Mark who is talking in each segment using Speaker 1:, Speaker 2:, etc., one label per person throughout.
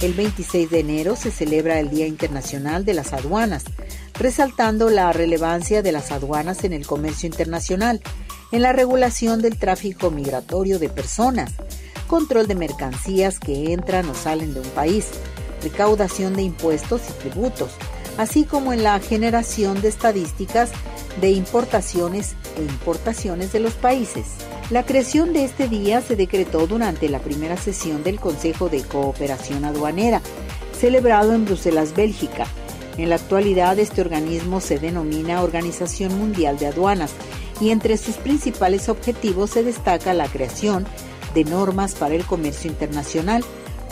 Speaker 1: El 26 de enero se celebra el Día Internacional de las Aduanas, resaltando la relevancia de las aduanas en el comercio internacional, en la regulación del tráfico migratorio de personas, control de mercancías que entran o salen de un país, recaudación de impuestos y tributos, así como en la generación de estadísticas de importaciones e importaciones de los países. La creación de este día se decretó durante la primera sesión del Consejo de Cooperación Aduanera, celebrado en Bruselas, Bélgica. En la actualidad este organismo se denomina Organización Mundial de Aduanas y entre sus principales objetivos se destaca la creación de normas para el comercio internacional,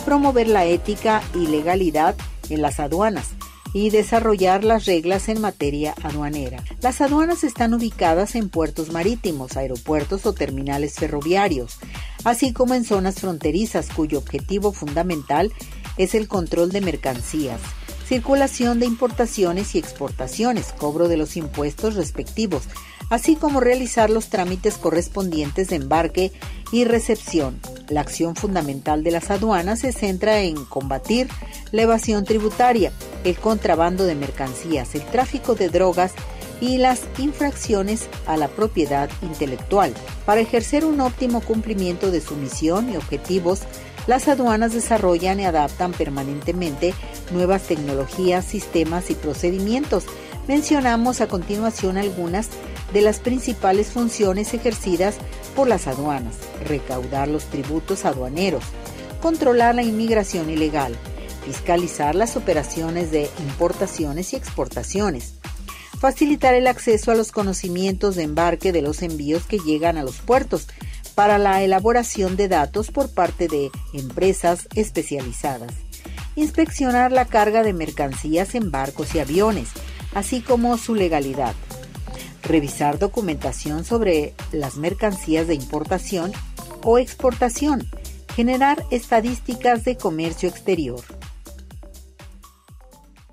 Speaker 1: promover la ética y legalidad en las aduanas, y desarrollar las reglas en materia aduanera. Las aduanas están ubicadas en puertos marítimos, aeropuertos o terminales ferroviarios, así como en zonas fronterizas cuyo objetivo fundamental es el control de mercancías, circulación de importaciones y exportaciones, cobro de los impuestos respectivos, así como realizar los trámites correspondientes de embarque y recepción. La acción fundamental de las aduanas se centra en combatir la evasión tributaria, el contrabando de mercancías, el tráfico de drogas y las infracciones a la propiedad intelectual. Para ejercer un óptimo cumplimiento de su misión y objetivos, las aduanas desarrollan y adaptan permanentemente nuevas tecnologías, sistemas y procedimientos. Mencionamos a continuación algunas de las principales funciones ejercidas por las aduanas, recaudar los tributos aduaneros, controlar la inmigración ilegal, fiscalizar las operaciones de importaciones y exportaciones, facilitar el acceso a los conocimientos de embarque de los envíos que llegan a los puertos para la elaboración de datos por parte de empresas especializadas, inspeccionar la carga de mercancías en barcos y aviones, así como su legalidad, revisar documentación sobre las mercancías de importación o exportación, generar estadísticas de comercio exterior.